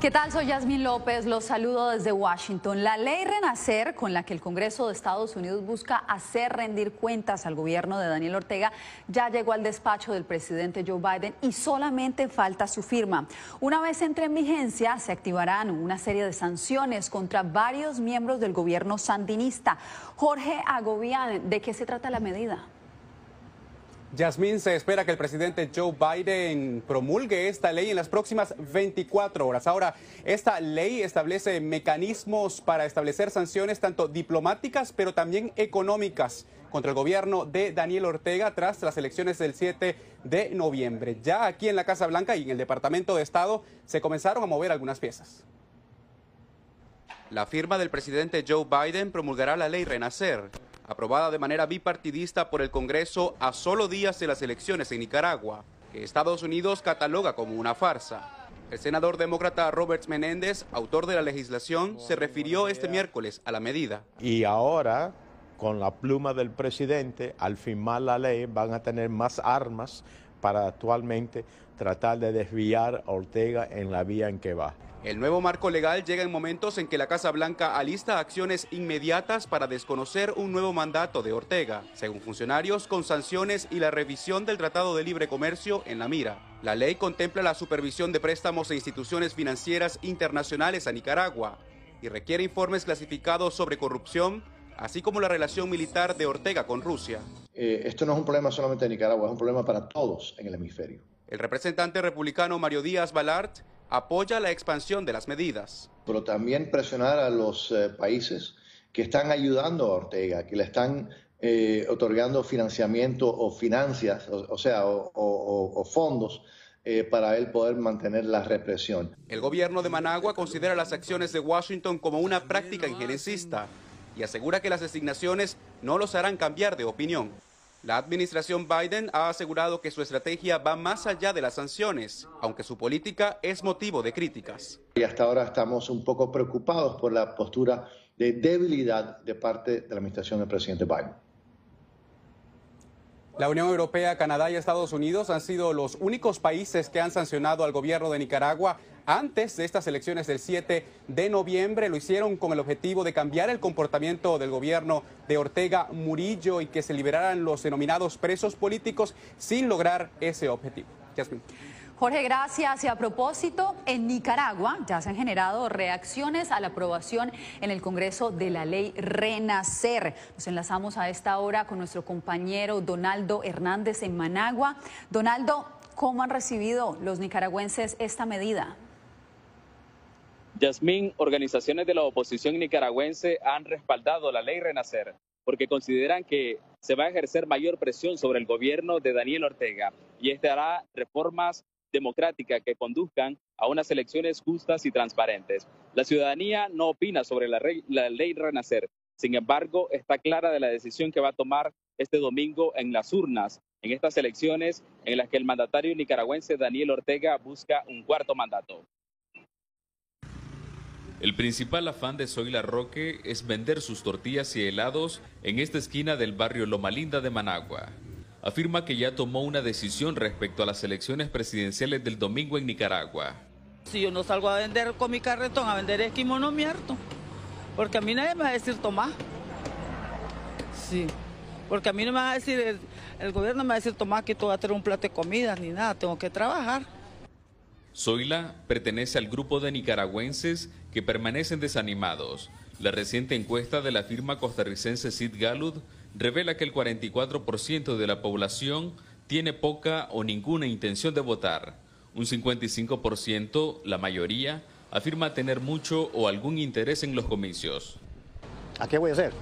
¿Qué tal? Soy Yasmín López, los saludo desde Washington. La ley Renacer, con la que el Congreso de Estados Unidos busca hacer rendir cuentas al gobierno de Daniel Ortega, ya llegó al despacho del presidente Joe Biden y solamente falta su firma. Una vez entre en vigencia, se activarán una serie de sanciones contra varios miembros del gobierno sandinista. Jorge Agobián, ¿de qué se trata la medida? Yasmín, se espera que el presidente Joe Biden promulgue esta ley en las próximas 24 horas. Ahora, esta ley establece mecanismos para establecer sanciones tanto diplomáticas, pero también económicas contra el gobierno de Daniel Ortega tras las elecciones del 7 de noviembre. Ya aquí en la Casa Blanca y en el Departamento de Estado se comenzaron a mover algunas piezas. La firma del presidente Joe Biden promulgará la ley Renacer aprobada de manera bipartidista por el Congreso a solo días de las elecciones en Nicaragua, que Estados Unidos cataloga como una farsa. El senador demócrata Robert Menéndez, autor de la legislación, se refirió este miércoles a la medida. Y ahora, con la pluma del presidente, al firmar la ley, van a tener más armas para actualmente tratar de desviar a Ortega en la vía en que va. El nuevo marco legal llega en momentos en que la Casa Blanca alista acciones inmediatas para desconocer un nuevo mandato de Ortega, según funcionarios, con sanciones y la revisión del Tratado de Libre Comercio en la mira. La ley contempla la supervisión de préstamos e instituciones financieras internacionales a Nicaragua y requiere informes clasificados sobre corrupción, así como la relación militar de Ortega con Rusia. Eh, esto no es un problema solamente de Nicaragua, es un problema para todos en el hemisferio. El representante republicano Mario Díaz Balart apoya la expansión de las medidas. Pero también presionar a los eh, países que están ayudando a Ortega, que le están eh, otorgando financiamiento o financias, o, sea, o, fondos eh, para él poder mantener la represión. El gobierno de Managua considera las acciones de Washington como una práctica injerencista y asegura que las designaciones no los harán cambiar de opinión. La administración Biden ha asegurado que su estrategia va más allá de las sanciones, aunque su política es motivo de críticas. Y hasta ahora estamos un poco preocupados por la postura de debilidad de parte de la administración del presidente Biden. La Unión Europea, Canadá y Estados Unidos han sido los únicos países que han sancionado al gobierno de Nicaragua antes de estas elecciones del 7 de noviembre. Lo hicieron con el objetivo de cambiar el comportamiento del gobierno de Ortega Murillo y que se liberaran los denominados presos políticos sin lograr ese objetivo. Jorge, gracias. Y a propósito, en Nicaragua ya se han generado reacciones a la aprobación en el Congreso de la ley Renacer. Nos enlazamos a esta hora con nuestro compañero Donaldo Hernández en Managua. Donaldo, ¿cómo han recibido los nicaragüenses esta medida? Yasmín, organizaciones de la oposición nicaragüense han respaldado la ley Renacer porque consideran que se va a ejercer mayor presión sobre el gobierno de Daniel Ortega y este hará reformas democrática que conduzcan a unas elecciones justas y transparentes. La ciudadanía no opina sobre la, ley Renacer. Sin embargo, está clara de la decisión que va a tomar este domingo en las urnas, en estas elecciones en las que el mandatario nicaragüense Daniel Ortega busca un cuarto mandato. El principal afán de Zoila Roque es vender sus tortillas y helados en esta esquina del barrio Loma Linda de Managua afirma que ya tomó una decisión respecto a las elecciones presidenciales del domingo en Nicaragua. Si yo no salgo a vender con mi carretón, a vender esquimo, no mierto. Porque a mí nadie me va a decir tomá. Sí. Porque a mí no me va a decir, el, gobierno me va a decir tomá que tú vas a tener un plato de comida ni nada, tengo que trabajar. Zoila pertenece al grupo de nicaragüenses que permanecen desanimados. La reciente encuesta de la firma costarricense Sid Galud revela que el 44% de la población tiene poca o ninguna intención de votar. Un 55%, la mayoría, afirma tener mucho o algún interés en los comicios. ¿A qué voy a hacer?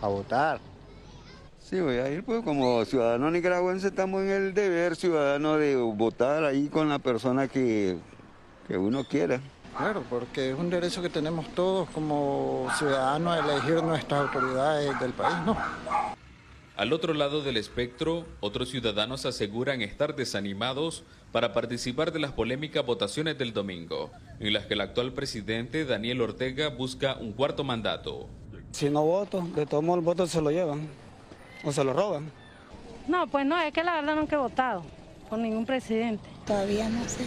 a votar. Sí, voy a ir, pues como ciudadano nicaragüense estamos en el deber ciudadano de votar ahí con la persona que, que uno quiera. Claro, porque es un derecho que tenemos todos como ciudadanos a elegir nuestras autoridades del país, ¿no? Al otro lado del espectro, otros ciudadanos aseguran estar desanimados para participar de las polémicas votaciones del domingo, en las que el actual presidente Daniel Ortega busca un cuarto mandato. Si no voto, de todos modos el voto se lo llevan o se lo roban. No, pues no, es que la verdad nunca he votado por ningún presidente. Todavía no sé.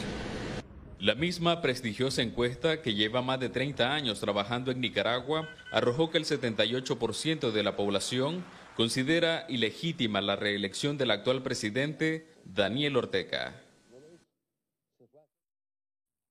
La misma prestigiosa encuesta que lleva más de 30 años trabajando en Nicaragua arrojó que el 78% de la población considera ilegítima la reelección del actual presidente Daniel Ortega.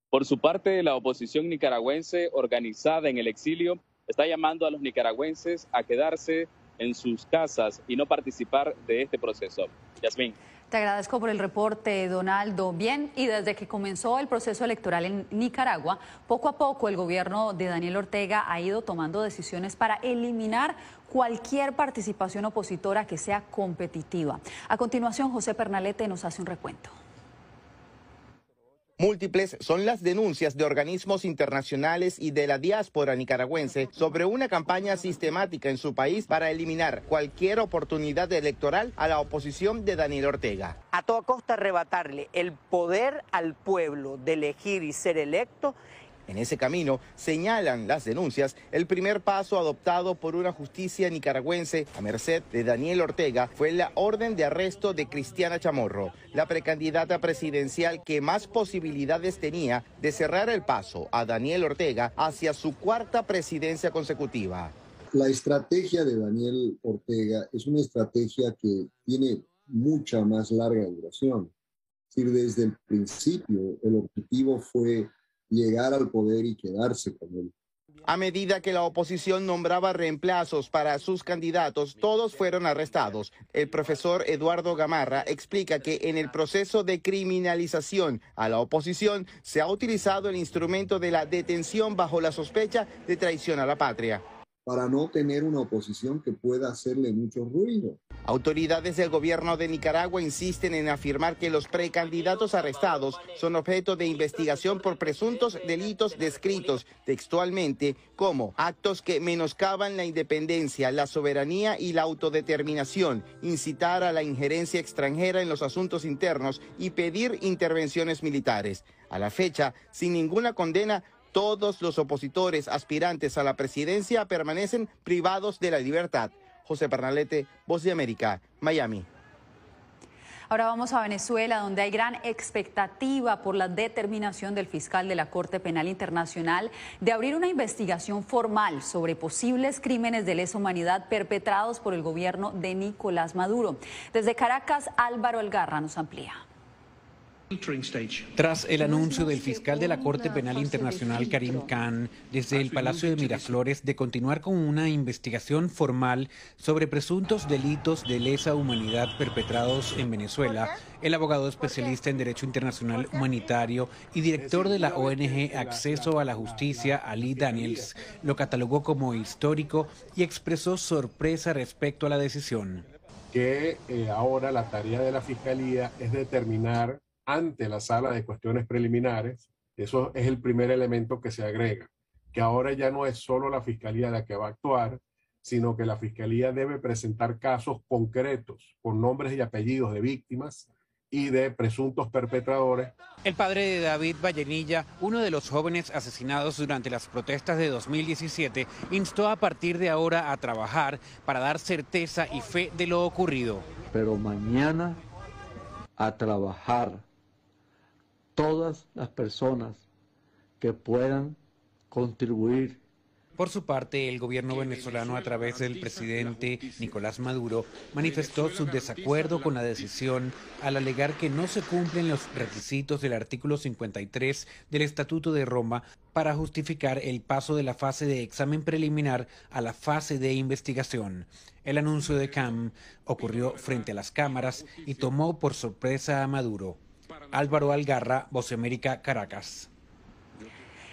Por su parte, la oposición nicaragüense organizada en el exilio está llamando a los nicaragüenses a quedarse en sus casas y no participar de este proceso. Yasmín. Te agradezco por el reporte, Donaldo. Bien, y desde que comenzó el proceso electoral en Nicaragua, poco a poco el gobierno de Daniel Ortega ha ido tomando decisiones para eliminar cualquier participación opositora que sea competitiva. A continuación, José Pernalete nos hace un recuento. Múltiples son las denuncias de organismos internacionales y de la diáspora nicaragüense sobre una campaña sistemática en su país para eliminar cualquier oportunidad electoral a la oposición de Daniel Ortega. A toda costa arrebatarle el poder al pueblo de elegir y ser electo en ese camino, señalan las denuncias, el primer paso adoptado por una justicia nicaragüense a merced de Daniel Ortega fue la orden de arresto de Cristiana Chamorro, la precandidata presidencial que más posibilidades tenía de cerrar el paso a Daniel Ortega hacia su cuarta presidencia consecutiva. La estrategia de Daniel Ortega es una estrategia que tiene mucha más larga duración. Es decir, desde el principio el objetivo fue llegar al poder y quedarse con él. A medida que la oposición nombraba reemplazos para sus candidatos, todos fueron arrestados. El profesor Eduardo Gamarra explica que en el proceso de criminalización a la oposición se ha utilizado el instrumento de la detención bajo la sospecha de traición a la patria para no tener una oposición que pueda hacerle mucho ruido. Autoridades del gobierno de Nicaragua insisten en afirmar que los precandidatos arrestados son objeto de investigación por presuntos delitos descritos textualmente como actos que menoscaban la independencia, la soberanía y la autodeterminación, incitar a la injerencia extranjera en los asuntos internos y pedir intervenciones militares. A la fecha, sin ninguna condena, todos los opositores aspirantes a la presidencia permanecen privados de la libertad. José Pernalete, Voz de América, Miami. Ahora vamos a Venezuela, donde hay gran expectativa por la determinación del fiscal de la Corte Penal Internacional de abrir una investigación formal sobre posibles crímenes de lesa humanidad perpetrados por el gobierno de Nicolás Maduro. Desde Caracas, Álvaro Algarra nos amplía. Tras el anuncio del fiscal de la Corte Penal Internacional, Karim Khan, desde el Palacio de Miraflores, de continuar con una investigación formal sobre presuntos delitos de lesa humanidad perpetrados en Venezuela, el abogado especialista en Derecho Internacional Humanitario y director de la ONG Acceso a la Justicia, Ali Daniels, lo catalogó como histórico y expresó sorpresa respecto a la decisión. Que eh, ahora la tarea de la Fiscalía es determinar ante la sala de cuestiones preliminares, eso es el primer elemento que se agrega, que ahora ya no es solo la fiscalía la que va a actuar, sino que la fiscalía debe presentar casos concretos con nombres y apellidos de víctimas y de presuntos perpetradores. El padre de David Vallenilla, uno de los jóvenes asesinados durante las protestas de 2017, instó a partir de ahora a trabajar para dar certeza y fe de lo ocurrido. Pero mañana a trabajar todas las personas que puedan contribuir. Por su parte, el gobierno venezolano, a través del presidente Nicolás Maduro, manifestó su desacuerdo con la decisión al alegar que no se cumplen los requisitos del artículo 53 del Estatuto de Roma para justificar el paso de la fase de examen preliminar a la fase de investigación. El anuncio de CAM ocurrió frente a las cámaras y tomó por sorpresa a Maduro. Álvaro Algarra, Voz América, Caracas.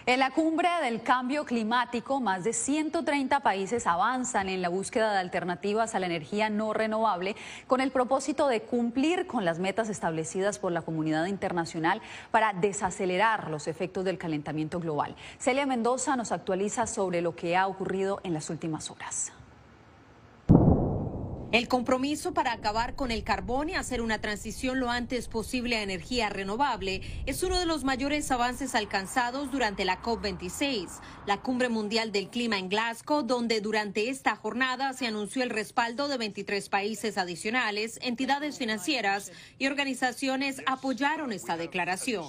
En la cumbre del cambio climático, más de 130 países avanzan en la búsqueda de alternativas a la energía no renovable con el propósito de cumplir con las metas establecidas por la comunidad internacional para desacelerar los efectos del calentamiento global. Celia Mendoza nos actualiza sobre lo que ha ocurrido en las últimas horas. El compromiso para acabar con el carbón y hacer una transición lo antes posible a energía renovable es uno de los mayores avances alcanzados durante la COP26, la cumbre mundial del clima en Glasgow, donde durante esta jornada se anunció el respaldo de 23 países adicionales, entidades financieras y organizaciones apoyaron esta declaración.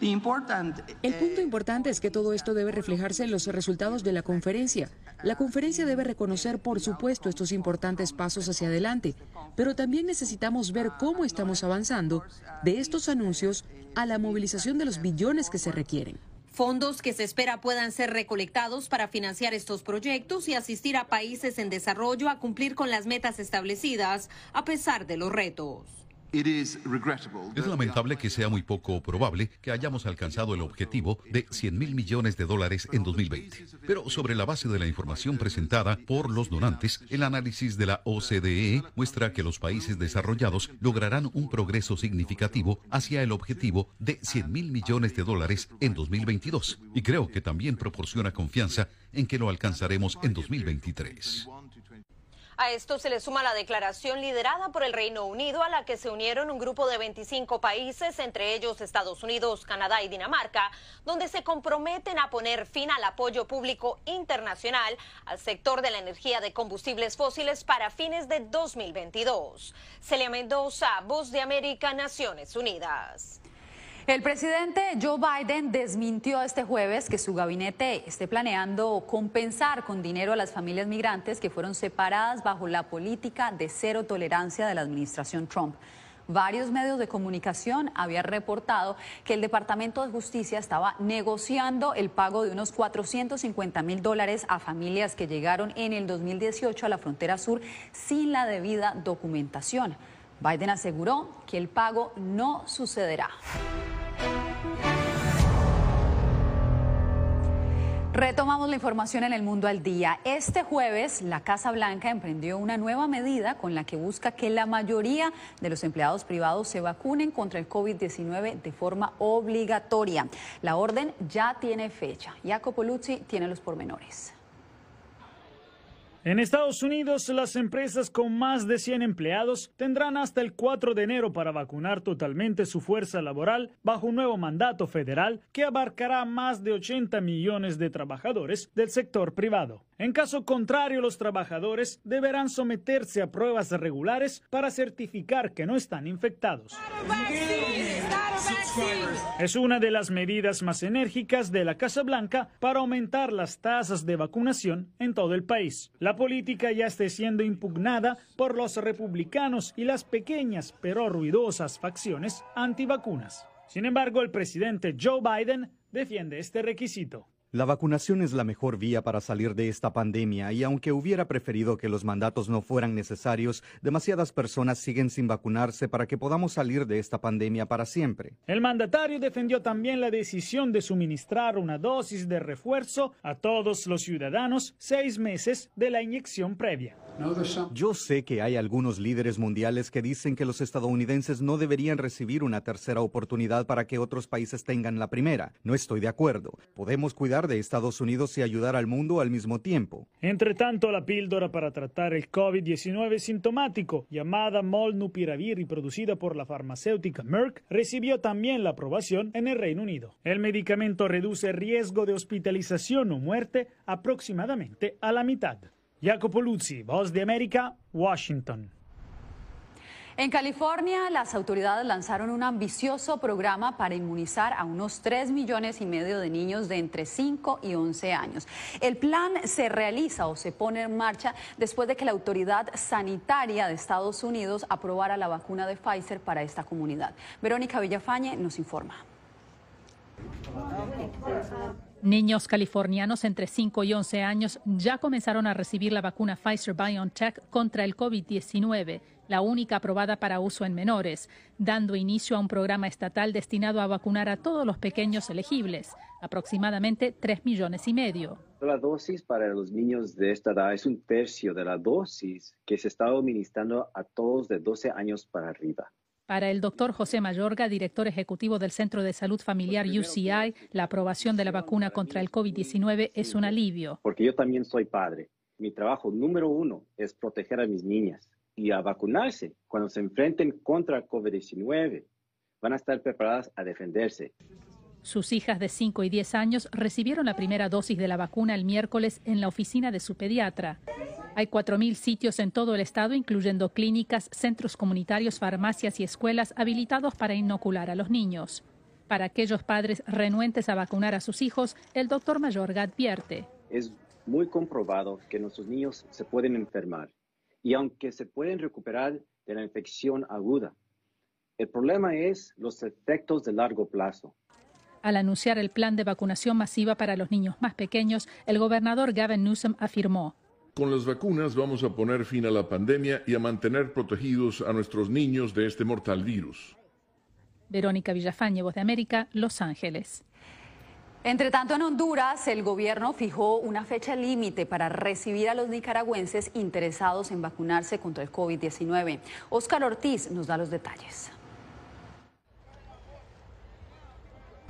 El punto importante es que todo esto debe reflejarse en los resultados de la conferencia. La conferencia debe reconocer, por supuesto, estos importantes pasos adelante, pero también necesitamos ver cómo estamos avanzando de estos anuncios a la movilización de los billones que se requieren. Fondos que se espera puedan ser recolectados para financiar estos proyectos y asistir a países en desarrollo a cumplir con las metas establecidas a pesar de los retos. Es lamentable que sea muy poco probable que hayamos alcanzado el objetivo de 100 mil millones de dólares en 2020. Pero sobre la base de la información presentada por los donantes, el análisis de la OCDE muestra que los países desarrollados lograrán un progreso significativo hacia el objetivo de 100 mil millones de dólares en 2022. Y creo que también proporciona confianza en que lo alcanzaremos en 2023. A esto se le suma la declaración liderada por el Reino Unido a la que se unieron un grupo de 25 países, entre ellos Estados Unidos, Canadá y Dinamarca, donde se comprometen a poner fin al apoyo público internacional al sector de la energía de combustibles fósiles para fines de 2022. Celia Mendoza, Voz de América, Naciones Unidas. El presidente Joe Biden desmintió este jueves que su gabinete esté planeando compensar con dinero a las familias migrantes que fueron separadas bajo la política de cero tolerancia de la administración Trump. Varios medios de comunicación habían reportado que el Departamento de Justicia estaba negociando el pago de unos 450 mil dólares a familias que llegaron en el 2018 a la frontera sur sin la debida documentación. Biden aseguró que el pago no sucederá. Retomamos la información en el mundo al día. Este jueves, la Casa Blanca emprendió una nueva medida con la que busca que la mayoría de los empleados privados se vacunen contra el COVID-19 de forma obligatoria. La orden ya tiene fecha. Jacopo Luzzi tiene los pormenores. En Estados Unidos, las empresas con más de 100 empleados tendrán hasta el 4 de enero para vacunar totalmente su fuerza laboral bajo un nuevo mandato federal que abarcará más de 80 millones de trabajadores del sector privado. En caso contrario, los trabajadores deberán someterse a pruebas regulares para certificar que no están infectados. Es una de las medidas más enérgicas de la Casa Blanca para aumentar las tasas de vacunación en todo el país. La política ya está siendo impugnada por los republicanos y las pequeñas pero ruidosas facciones antivacunas. Sin embargo, el presidente Joe Biden defiende este requisito. La vacunación es la mejor vía para salir de esta pandemia y aunque hubiera preferido que los mandatos no fueran necesarios, demasiadas personas siguen sin vacunarse para que podamos salir de esta pandemia para siempre. El mandatario defendió también la decisión de suministrar una dosis de refuerzo a todos los ciudadanos seis meses de la inyección previa. Yo sé que hay algunos líderes mundiales que dicen que los estadounidenses no deberían recibir una tercera oportunidad para que otros países tengan la primera. No estoy de acuerdo. Podemos cuidar de Estados Unidos y ayudar al mundo al mismo tiempo. Entre tanto, la píldora para tratar el COVID-19 sintomático, llamada Molnupiravir y producida por la farmacéutica Merck, recibió también la aprobación en el Reino Unido. El medicamento reduce riesgo de hospitalización o muerte aproximadamente a la mitad. Jacopo Luzzi, Voz de América, Washington. En California, las autoridades lanzaron un ambicioso programa para inmunizar a unos 3 millones y medio de niños de entre 5 y 11 años. El plan se realiza o se pone en marcha después de que la autoridad sanitaria de Estados Unidos aprobara la vacuna de Pfizer para esta comunidad. Verónica Villafañe nos informa. Niños californianos entre 5 y 11 años ya comenzaron a recibir la vacuna Pfizer BioNTech contra el COVID-19, la única aprobada para uso en menores, dando inicio a un programa estatal destinado a vacunar a todos los pequeños elegibles, aproximadamente 3 millones y medio. La dosis para los niños de esta edad es un tercio de la dosis que se está administrando a todos de 12 años para arriba. Para el doctor José Mayorga, director ejecutivo del Centro de Salud Familiar UCI, la aprobación de la vacuna contra el COVID-19 es un alivio. Porque yo también soy padre. Mi trabajo número uno es proteger a mis niñas y a vacunarse cuando se enfrenten contra el COVID-19. Van a estar preparadas a defenderse. Sus hijas de 5 y 10 años recibieron la primera dosis de la vacuna el miércoles en la oficina de su pediatra. Hay 4.000 sitios en todo el estado, incluyendo clínicas, centros comunitarios, farmacias y escuelas habilitados para inocular a los niños. Para aquellos padres renuentes a vacunar a sus hijos, el doctor Mayorga advierte. Es muy comprobado que nuestros niños se pueden enfermar y aunque se pueden recuperar de la infección aguda, el problema es los efectos de largo plazo. Al anunciar el plan de vacunación masiva para los niños más pequeños, el gobernador Gavin Newsom afirmó, con las vacunas vamos a poner fin a la pandemia y a mantener protegidos a nuestros niños de este mortal virus. Verónica Villafañe, Voz de América, Los Ángeles. Entre tanto, en Honduras, el gobierno fijó una fecha límite para recibir a los nicaragüenses interesados en vacunarse contra el COVID-19. Óscar Ortiz nos da los detalles.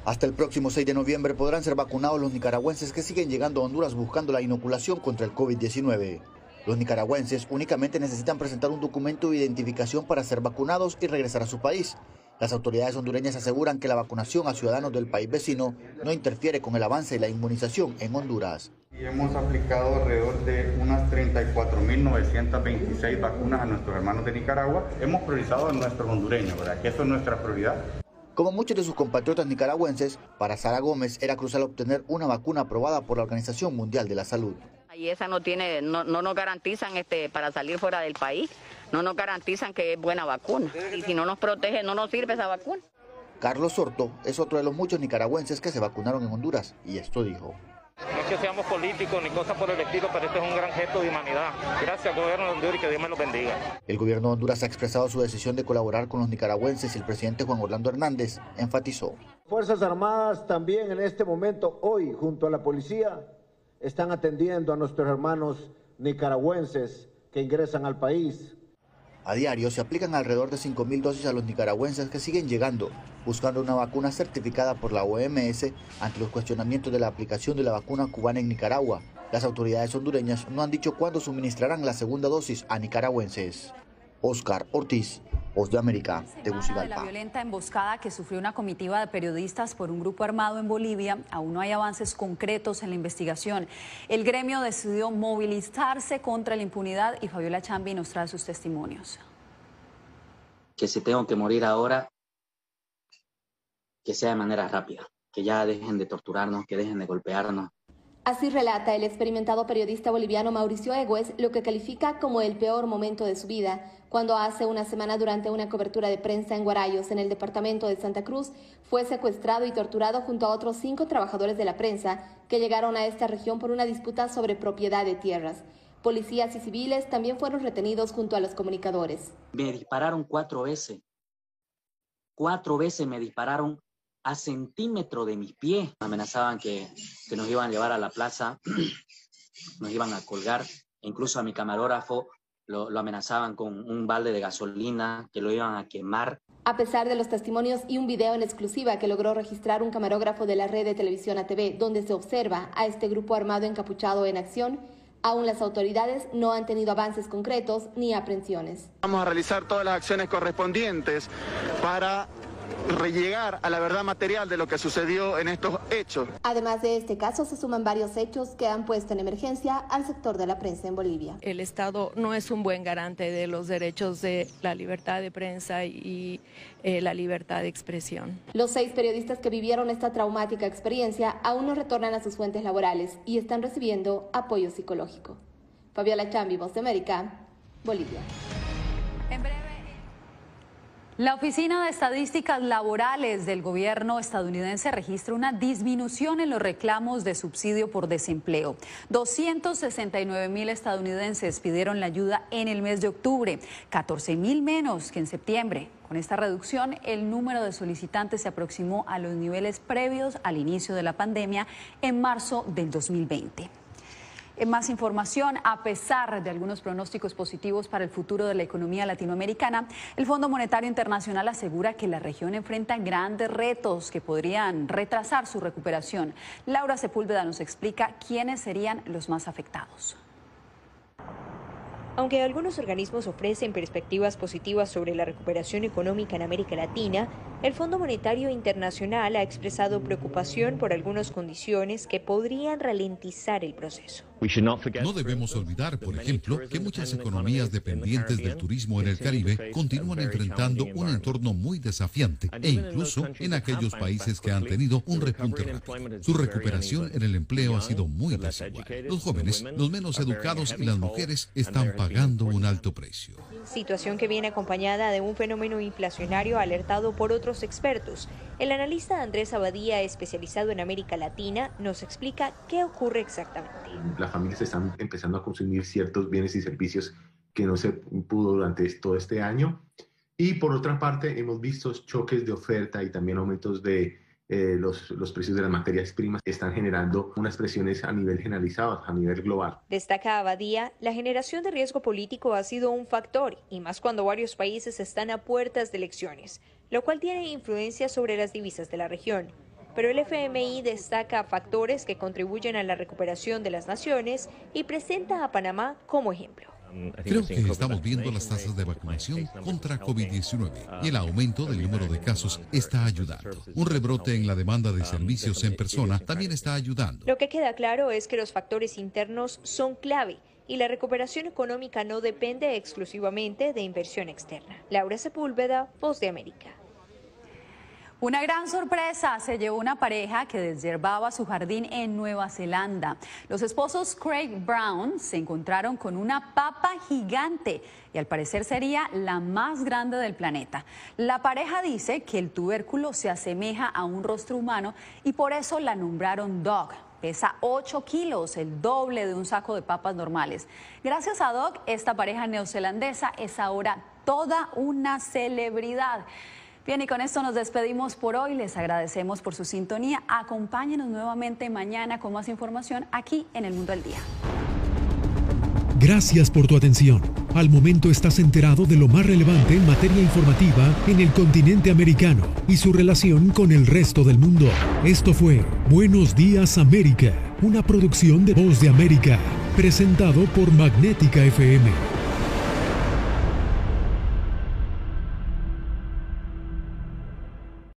Hasta el próximo 6 de noviembre podrán ser vacunados los nicaragüenses que siguen llegando a Honduras buscando la inoculación contra el COVID-19. Los nicaragüenses únicamente necesitan presentar un documento de identificación para ser vacunados y regresar a su país. Las autoridades hondureñas aseguran que la vacunación a ciudadanos del país vecino no interfiere con el avance de la inmunización en Honduras. hemos aplicado alrededor de unas 34.926 vacunas a nuestros hermanos de Nicaragua. Hemos priorizado a nuestros hondureños, ¿verdad? Que eso es nuestra prioridad. Como muchos de sus compatriotas nicaragüenses, para Sara Gómez era crucial obtener una vacuna aprobada por la Organización Mundial de la Salud. Y esa no tiene, no, no nos garantizan este, para salir fuera del país, no nos garantizan que es buena vacuna. Y si no nos protege, no nos sirve esa vacuna. Carlos Sorto es otro de los muchos nicaragüenses que se vacunaron en Honduras y esto dijo. No es que seamos políticos ni cosas por el estilo, pero este es un gran gesto de humanidad. Gracias al gobierno de Honduras y que Dios me lo bendiga. El gobierno de Honduras ha expresado su decisión de colaborar con los nicaragüenses y el presidente Juan Orlando Hernández enfatizó. Fuerzas Armadas también en este momento, hoy, junto a la policía, están atendiendo a nuestros hermanos nicaragüenses que ingresan al país a diario se aplican alrededor de 5.000 dosis a los nicaragüenses que siguen llegando, buscando una vacuna certificada por la OMS ante los cuestionamientos de la aplicación de la vacuna cubana en Nicaragua. Las autoridades hondureñas no han dicho cuándo suministrarán la segunda dosis a nicaragüenses. Oscar Ortiz, Voz de América, Tegucigalpa. La violenta emboscada que sufrió una comitiva de periodistas por un grupo armado en Bolivia, aún no hay avances concretos en la investigación. El gremio decidió movilizarse contra la impunidad y Fabiola Chambi nos trae sus testimonios. Que si tengo que morir ahora, que sea de manera rápida, que ya dejen de torturarnos, que dejen de golpearnos, Así relata el experimentado periodista boliviano Mauricio Egues lo que califica como el peor momento de su vida, cuando hace una semana durante una cobertura de prensa en Guarayos, en el departamento de Santa Cruz, fue secuestrado y torturado junto a otros cinco trabajadores de la prensa que llegaron a esta región por una disputa sobre propiedad de tierras. Policías y civiles también fueron retenidos junto a los comunicadores. Me dispararon cuatro veces. Cuatro veces me dispararon a centímetro de mis pies. Amenazaban que, que nos iban a llevar a la plaza, nos iban a colgar, incluso a mi camarógrafo lo, lo, amenazaban con un balde de gasolina, que lo iban a quemar. A pesar de los testimonios y un video en exclusiva que logró registrar un camarógrafo de la red de televisión ATV, donde se observa a este grupo armado encapuchado en acción, aún las autoridades no han tenido avances concretos ni aprehensiones. Vamos a realizar todas las acciones correspondientes para rellegar a la verdad material de lo que sucedió en estos hechos. Además de este caso, se suman varios hechos que han puesto en emergencia al sector de la prensa en Bolivia. El Estado no es un buen garante de los derechos de la libertad de prensa y eh, la libertad de expresión. Los seis periodistas que vivieron esta traumática experiencia aún no retornan a sus fuentes laborales y están recibiendo apoyo psicológico. Fabiola Chambi, Voz de América, Bolivia. La Oficina de Estadísticas Laborales del gobierno estadounidense registra una disminución en los reclamos de subsidio por desempleo. 269 mil estadounidenses pidieron la ayuda en el mes de octubre, 14 mil menos que en septiembre. Con esta reducción, el número de solicitantes se aproximó a los niveles previos al inicio de la pandemia en marzo del 2020. En más información, a pesar de algunos pronósticos positivos para el futuro de la economía latinoamericana, el Fondo Monetario Internacional asegura que la región enfrenta grandes retos que podrían retrasar su recuperación. Laura Sepúlveda nos explica quiénes serían los más afectados. Aunque algunos organismos ofrecen perspectivas positivas sobre la recuperación económica en América Latina, el Fondo Monetario Internacional ha expresado preocupación por algunas condiciones que podrían ralentizar el proceso. No debemos olvidar, por ejemplo, que muchas economías dependientes del turismo en el Caribe continúan enfrentando un entorno muy desafiante e incluso en aquellos países que han tenido un repunte rápido. Su recuperación en el empleo ha sido muy desigual. Los jóvenes, los menos educados y las mujeres están pagando un alto precio. Situación que viene acompañada de un fenómeno inflacionario alertado por otros expertos. El analista Andrés Abadía, especializado en América Latina, nos explica qué ocurre exactamente. Las familias están empezando a consumir ciertos bienes y servicios que no se pudo durante todo este año. Y por otra parte, hemos visto choques de oferta y también aumentos de eh, los, los, precios de las materias primas están generando unas presiones a nivel generalizado, a nivel global. Destaca Abadía, la generación de riesgo político ha sido un factor, y más cuando varios países están a puertas de elecciones, lo cual tiene influencia sobre las divisas de la región. Pero el FMI destaca factores que contribuyen a la recuperación de las naciones y presenta a Panamá como ejemplo. Creo que estamos viendo las tasas de vacunación contra COVID-19 y el aumento del número de casos está ayudando. Un rebrote en la demanda de servicios en persona también está ayudando. Lo que queda claro es que los factores internos son clave y la recuperación económica no depende exclusivamente de inversión externa. Laura Sepúlveda, Voz de América. Una gran sorpresa se llevó una pareja que desherbaba su jardín en Nueva Zelanda. Los esposos Craig Brown se encontraron con una papa gigante y al parecer sería la más grande del planeta. La pareja dice que el tubérculo se asemeja a un rostro humano y por eso la nombraron Dog. Pesa 8 kilos, el doble de un saco de papas normales. Gracias a Dog, esta pareja neozelandesa es ahora toda una celebridad. Bien, y con esto nos despedimos por hoy. Les agradecemos por su sintonía. Acompáñenos nuevamente mañana con más información aquí en El Mundo del Día. Gracias por tu atención. Al momento estás enterado de lo más relevante en materia informativa en el continente americano y su relación con el resto del mundo. Esto fue Buenos Días América, una producción de Voz de América, presentado por Magnética FM.